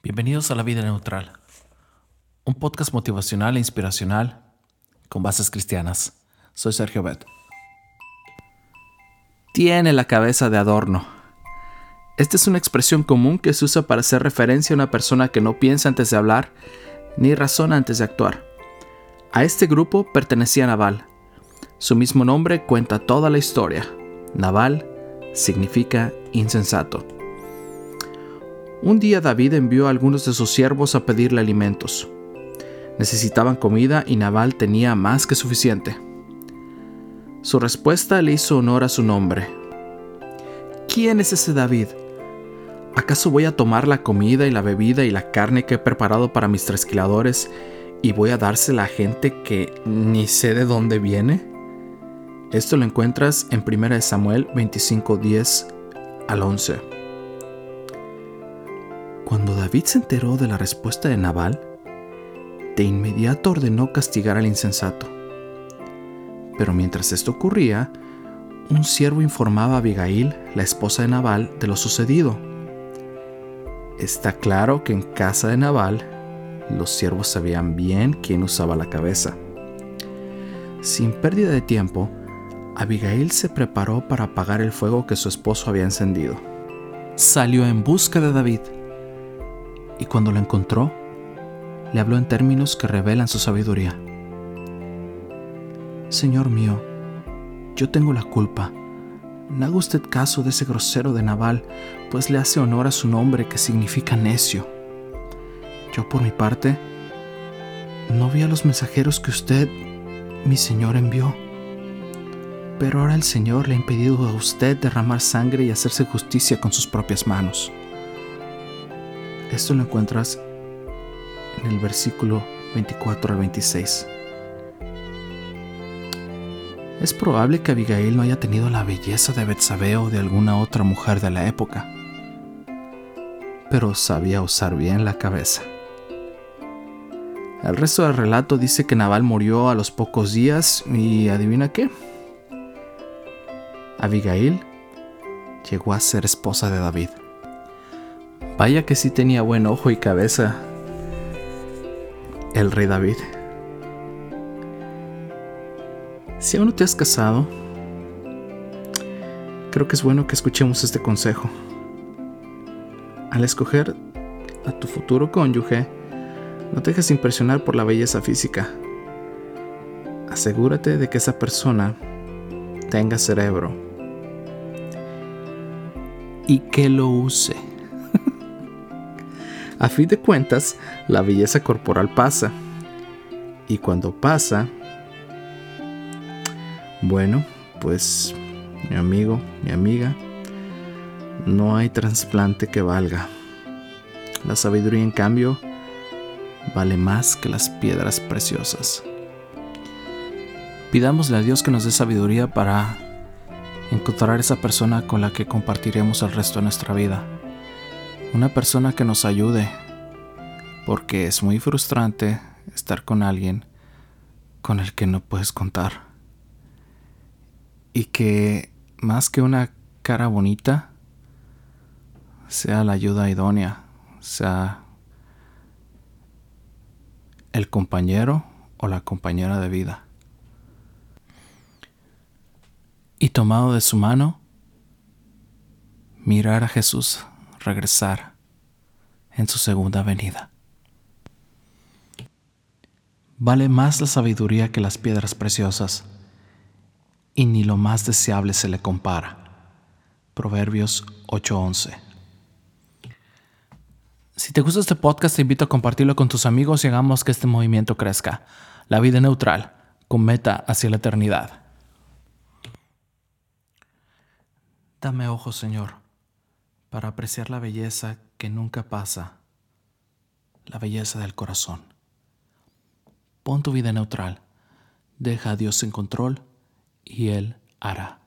Bienvenidos a La Vida Neutral, un podcast motivacional e inspiracional con bases cristianas. Soy Sergio Bet. Tiene la cabeza de adorno. Esta es una expresión común que se usa para hacer referencia a una persona que no piensa antes de hablar ni razona antes de actuar. A este grupo pertenecía Naval. Su mismo nombre cuenta toda la historia. Naval significa insensato. Un día David envió a algunos de sus siervos a pedirle alimentos. Necesitaban comida y Naval tenía más que suficiente. Su respuesta le hizo honor a su nombre. ¿Quién es ese David? ¿Acaso voy a tomar la comida y la bebida y la carne que he preparado para mis trasquiladores y voy a dársela a gente que ni sé de dónde viene? Esto lo encuentras en 1 Samuel 25:10 al 11. Cuando David se enteró de la respuesta de Nabal, de inmediato ordenó castigar al insensato. Pero mientras esto ocurría, un siervo informaba a Abigail, la esposa de Nabal, de lo sucedido. Está claro que en casa de Nabal los siervos sabían bien quién usaba la cabeza. Sin pérdida de tiempo, Abigail se preparó para apagar el fuego que su esposo había encendido. Salió en busca de David y cuando lo encontró, le habló en términos que revelan su sabiduría. Señor mío, yo tengo la culpa. No haga usted caso de ese grosero de Naval, pues le hace honor a su nombre que significa necio. Yo por mi parte, no vi a los mensajeros que usted, mi Señor, envió. Pero ahora el Señor le ha impedido a usted derramar sangre y hacerse justicia con sus propias manos. Esto lo encuentras en el versículo 24 al 26. Es probable que Abigail no haya tenido la belleza de Betsabé o de alguna otra mujer de la época, pero sabía usar bien la cabeza. El resto del relato dice que Naval murió a los pocos días y adivina qué. Abigail llegó a ser esposa de David. Vaya que sí tenía buen ojo y cabeza el rey David. Si aún no te has casado, creo que es bueno que escuchemos este consejo. Al escoger a tu futuro cónyuge, no te dejes impresionar por la belleza física. Asegúrate de que esa persona tenga cerebro y que lo use. A fin de cuentas, la belleza corporal pasa. Y cuando pasa, bueno, pues mi amigo, mi amiga, no hay trasplante que valga. La sabiduría, en cambio, vale más que las piedras preciosas. Pidámosle a Dios que nos dé sabiduría para encontrar esa persona con la que compartiremos el resto de nuestra vida una persona que nos ayude, porque es muy frustrante estar con alguien con el que no puedes contar. Y que más que una cara bonita, sea la ayuda idónea, sea el compañero o la compañera de vida. Y tomado de su mano, mirar a Jesús regresar en su segunda venida. Vale más la sabiduría que las piedras preciosas, y ni lo más deseable se le compara. Proverbios 8:11. Si te gusta este podcast, te invito a compartirlo con tus amigos y hagamos que este movimiento crezca. La vida neutral, con meta hacia la eternidad. Dame ojos, Señor para apreciar la belleza que nunca pasa, la belleza del corazón. Pon tu vida neutral, deja a Dios en control y Él hará.